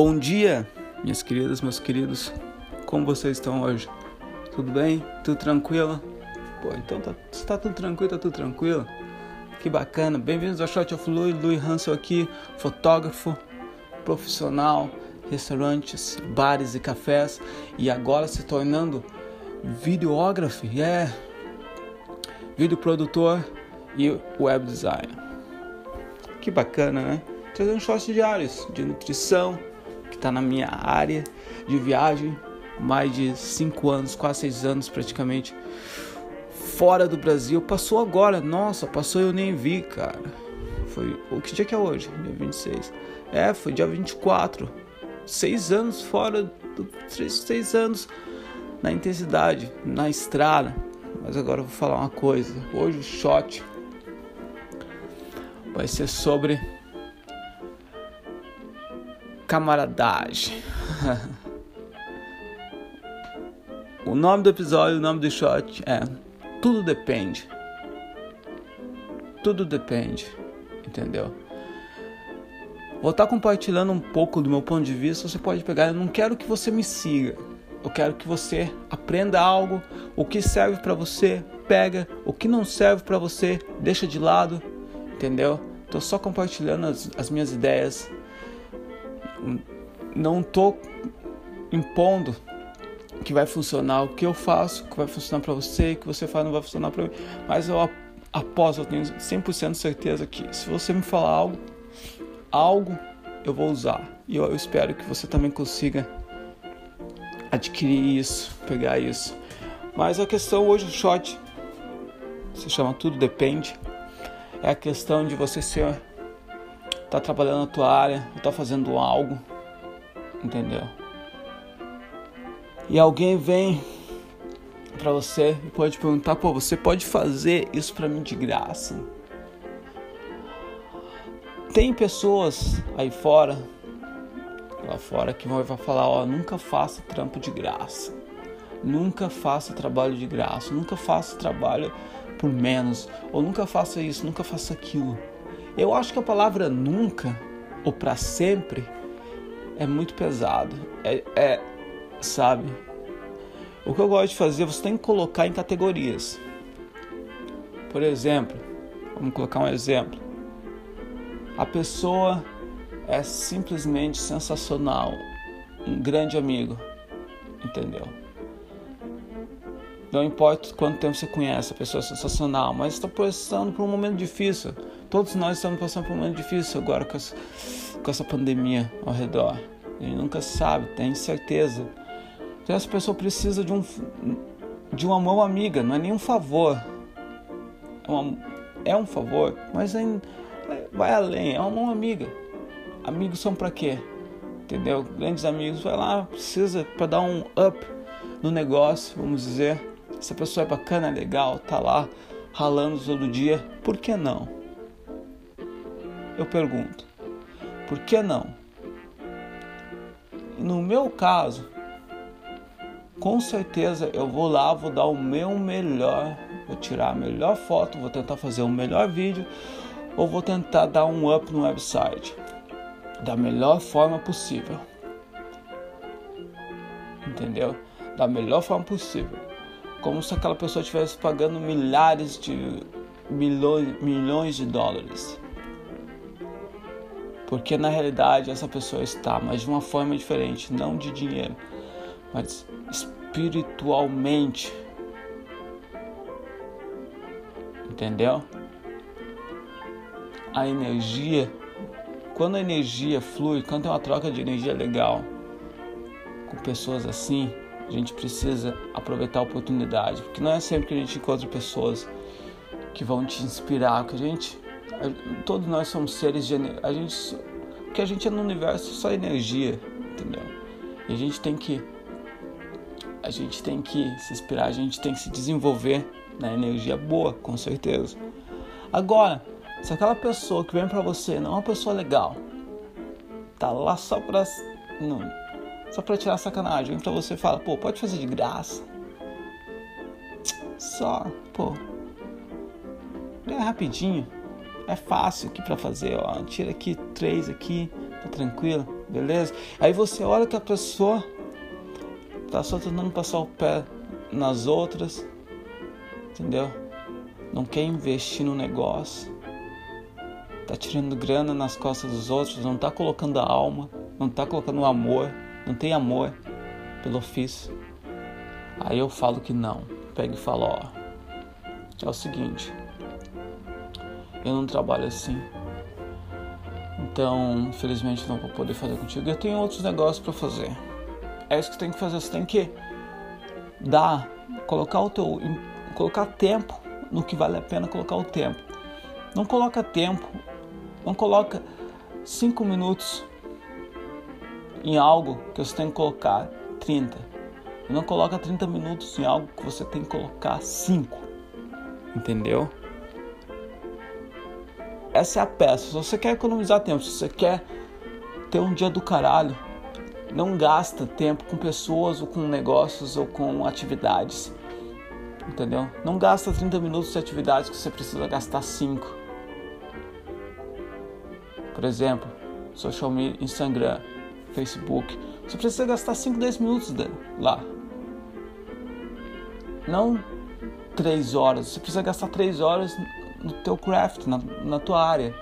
Bom dia, minhas queridas, meus queridos. Como vocês estão hoje? Tudo bem? Tudo tranquilo? Pô, então tá, tá tudo tranquilo, tá tudo tranquilo. Que bacana. Bem-vindos ao Shot of Louis, Louis Hansel aqui, fotógrafo, profissional, restaurantes, bares e cafés e agora se tornando videógrafo, é, yeah. vídeo produtor e web designer. Que bacana, né? Trazendo shorts diários de nutrição, está na minha área de viagem, mais de 5 anos, quase 6 anos praticamente, fora do Brasil. Passou agora, nossa, passou eu nem vi, cara. Foi. O que dia que é hoje? Dia 26. É, foi dia 24. 6 anos fora do. 6 anos na intensidade, na estrada. Mas agora eu vou falar uma coisa. Hoje o shot vai ser sobre camaradagem. o nome do episódio, o nome do shot é Tudo Depende. Tudo depende, entendeu? Vou estar compartilhando um pouco do meu ponto de vista. Você pode pegar. Eu não quero que você me siga. Eu quero que você aprenda algo. O que serve para você, pega. O que não serve para você, deixa de lado. Entendeu? Tô só compartilhando as, as minhas ideias. Não tô impondo que vai funcionar o que eu faço, que vai funcionar para você, que você faz não vai funcionar para mim. Mas eu aposto, eu tenho 100% certeza que se você me falar algo, algo eu vou usar. E eu, eu espero que você também consiga adquirir isso, pegar isso. Mas a questão hoje, o shot, se chama Tudo Depende, é a questão de você ser tá trabalhando na tua área, tá fazendo algo, entendeu? E alguém vem para você e pode perguntar, pô, você pode fazer isso para mim de graça? Tem pessoas aí fora, lá fora que vão falar, ó, nunca faça trampo de graça. Nunca faça trabalho de graça, nunca faça trabalho por menos, ou nunca faça isso, nunca faça aquilo. Eu acho que a palavra nunca ou para sempre é muito pesado. É, é, sabe? O que eu gosto de fazer, você tem que colocar em categorias. Por exemplo, vamos colocar um exemplo. A pessoa é simplesmente sensacional, um grande amigo, entendeu? Não importa quanto tempo você conhece, a pessoa é sensacional, mas está passando por um momento difícil. Todos nós estamos passando por um momento difícil agora com essa, com essa pandemia ao redor. A gente nunca sabe, tem certeza. Então essa pessoa precisa de um de uma mão amiga, não é nenhum favor. É, uma, é um favor, mas é, vai além, é uma mão amiga. Amigos são para quê? Entendeu? Grandes amigos, vai lá, precisa para dar um up no negócio, vamos dizer essa pessoa é bacana, é legal, tá lá ralando todo dia, por que não? Eu pergunto, por que não? No meu caso, com certeza eu vou lá, vou dar o meu melhor, vou tirar a melhor foto, vou tentar fazer o melhor vídeo, ou vou tentar dar um up no website da melhor forma possível. Entendeu? Da melhor forma possível como se aquela pessoa estivesse pagando milhares de milhões, milhões de dólares. Porque na realidade essa pessoa está, mas de uma forma diferente, não de dinheiro, mas espiritualmente. Entendeu? A energia, quando a energia flui, quando tem uma troca de energia legal com pessoas assim, a gente precisa aproveitar a oportunidade, porque não é sempre que a gente encontra pessoas que vão te inspirar, que a gente, todos nós somos seres de a gente, que a gente é no universo só energia, entendeu? E a gente tem que a gente tem que se inspirar, a gente tem que se desenvolver na energia boa, com certeza. Agora, se aquela pessoa que vem para você não é uma pessoa legal, tá lá só pra só pra tirar sacanagem. Vem pra você e fala, pô, pode fazer de graça. Só, pô. É rapidinho. É fácil aqui pra fazer, ó. Tira aqui três aqui, tá tranquilo. beleza? Aí você olha que a pessoa tá só tentando passar o pé nas outras, entendeu? Não quer investir no negócio, tá tirando grana nas costas dos outros, não tá colocando a alma, não tá colocando o amor, não tem amor pelo ofício. Aí eu falo que não, pega e falo, ó, é o seguinte, eu não trabalho assim. Então, infelizmente não vou poder fazer contigo. Eu tenho outros negócios para fazer. É isso que tem que fazer. Você tem que dar, colocar o teu, colocar tempo no que vale a pena colocar o tempo. Não coloca tempo, não coloca cinco minutos em algo que você tem que colocar 30. E não coloca 30 minutos em algo que você tem que colocar 5. Entendeu? Essa é a peça. Se você quer economizar tempo, se você quer ter um dia do caralho, não gasta tempo com pessoas ou com negócios ou com atividades. Entendeu? Não gasta 30 minutos de atividades que você precisa gastar 5. Por exemplo, social media, Instagram, Facebook. Você precisa gastar 5, 10 minutos lá. Não 3 horas. Você precisa gastar 3 horas no teu craft, na, na tua área.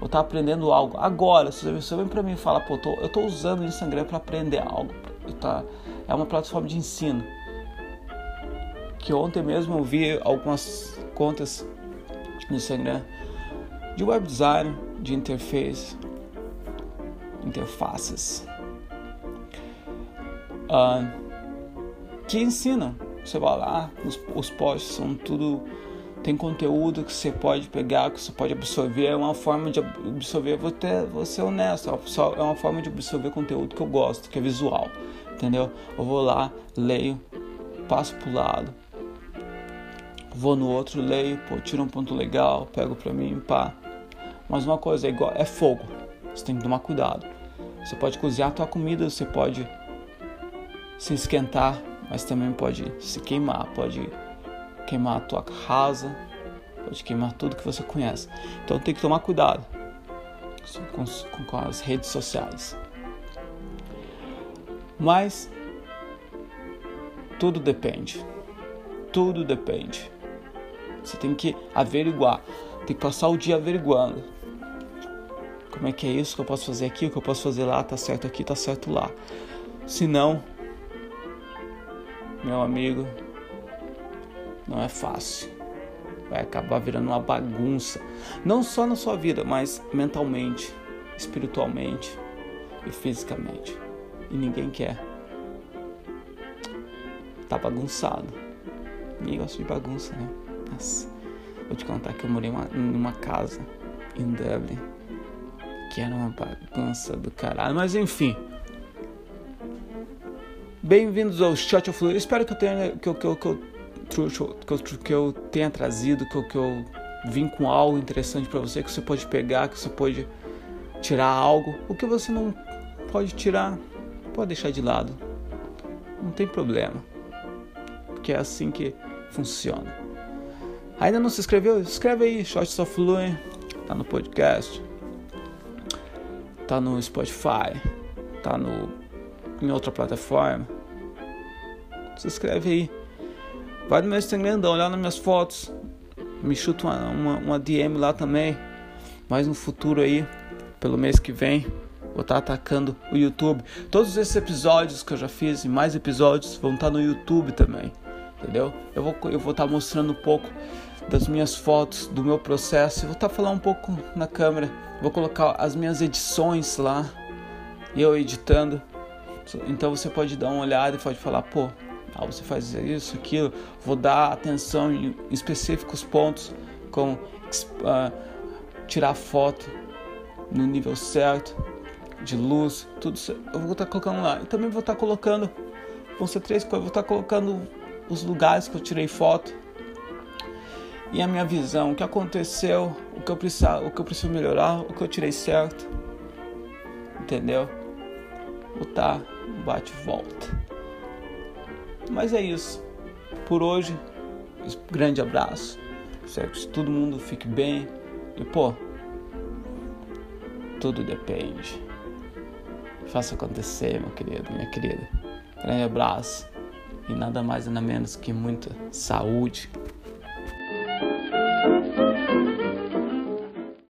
Ou tá aprendendo algo. Agora, se você vem para mim e fala, pô, tô, eu tô usando o Instagram para aprender algo. Tá, é uma plataforma de ensino. Que ontem mesmo eu vi algumas contas no Instagram de web design, de interface, interfaces, uh, que ensinam. Você vai lá, os, os posts são tudo tem conteúdo que você pode pegar, que você pode absorver, é uma forma de absorver, vou, ter, vou ser honesto, é uma forma de absorver conteúdo que eu gosto, que é visual, entendeu? Eu vou lá, leio, passo pro lado, vou no outro, leio, pô, tiro um ponto legal, pego pra mim, pá. Mas uma coisa é igual, é fogo, você tem que tomar cuidado. Você pode cozinhar a tua comida, você pode se esquentar, mas também pode se queimar, pode queimar a tua casa, pode queimar tudo que você conhece. Então tem que tomar cuidado com, com, com as redes sociais. Mas tudo depende. Tudo depende. Você tem que averiguar, tem que passar o dia averiguando. Como é que é isso que eu posso fazer aqui, o que eu posso fazer lá, tá certo aqui, tá certo lá. Se não, meu amigo, não é fácil. Vai acabar virando uma bagunça, não só na sua vida, mas mentalmente, espiritualmente e fisicamente. E ninguém quer. Tá bagunçado. Ninguém gosta de bagunça, né? Nossa. Vou te contar que eu morei uma, casa em Dublin que era uma bagunça do caralho, mas enfim. Bem-vindos ao Shot of Fluid. Espero que eu tenha que que que que eu, que eu tenha trazido, que eu, que eu vim com algo interessante para você, que você pode pegar, que você pode tirar algo. O que você não pode tirar, pode deixar de lado. Não tem problema. Porque é assim que funciona. Ainda não se inscreveu? Escreve aí, Shots of Fluent. Tá no podcast. Tá no Spotify. Tá no, em outra plataforma. Se inscreve aí. Vai no meu Instagram, dá uma olhada nas minhas fotos. Me chuta uma, uma, uma DM lá também. Mais no futuro aí, pelo mês que vem, vou estar tá atacando o YouTube. Todos esses episódios que eu já fiz e mais episódios vão estar tá no YouTube também. Entendeu? Eu vou eu vou estar tá mostrando um pouco das minhas fotos, do meu processo. Eu vou estar falando um pouco na câmera. Vou colocar as minhas edições lá. Eu editando. Então você pode dar uma olhada e pode falar, pô, ah, você faz isso, aquilo. Vou dar atenção em específicos pontos, como uh, tirar foto no nível certo, de luz, tudo isso. Eu vou estar tá colocando lá. E também vou estar tá colocando, vão ser três coisas, vou estar tá colocando os lugares que eu tirei foto e a minha visão, o que aconteceu, o que eu preciso, o que eu preciso melhorar, o que eu tirei certo. Entendeu? Vou estar bate volta. Mas é isso. Por hoje, grande abraço. Espero que todo mundo fique bem. E pô, tudo depende. faça acontecer, meu querido, minha querida. Grande abraço e nada mais nada menos que muita saúde,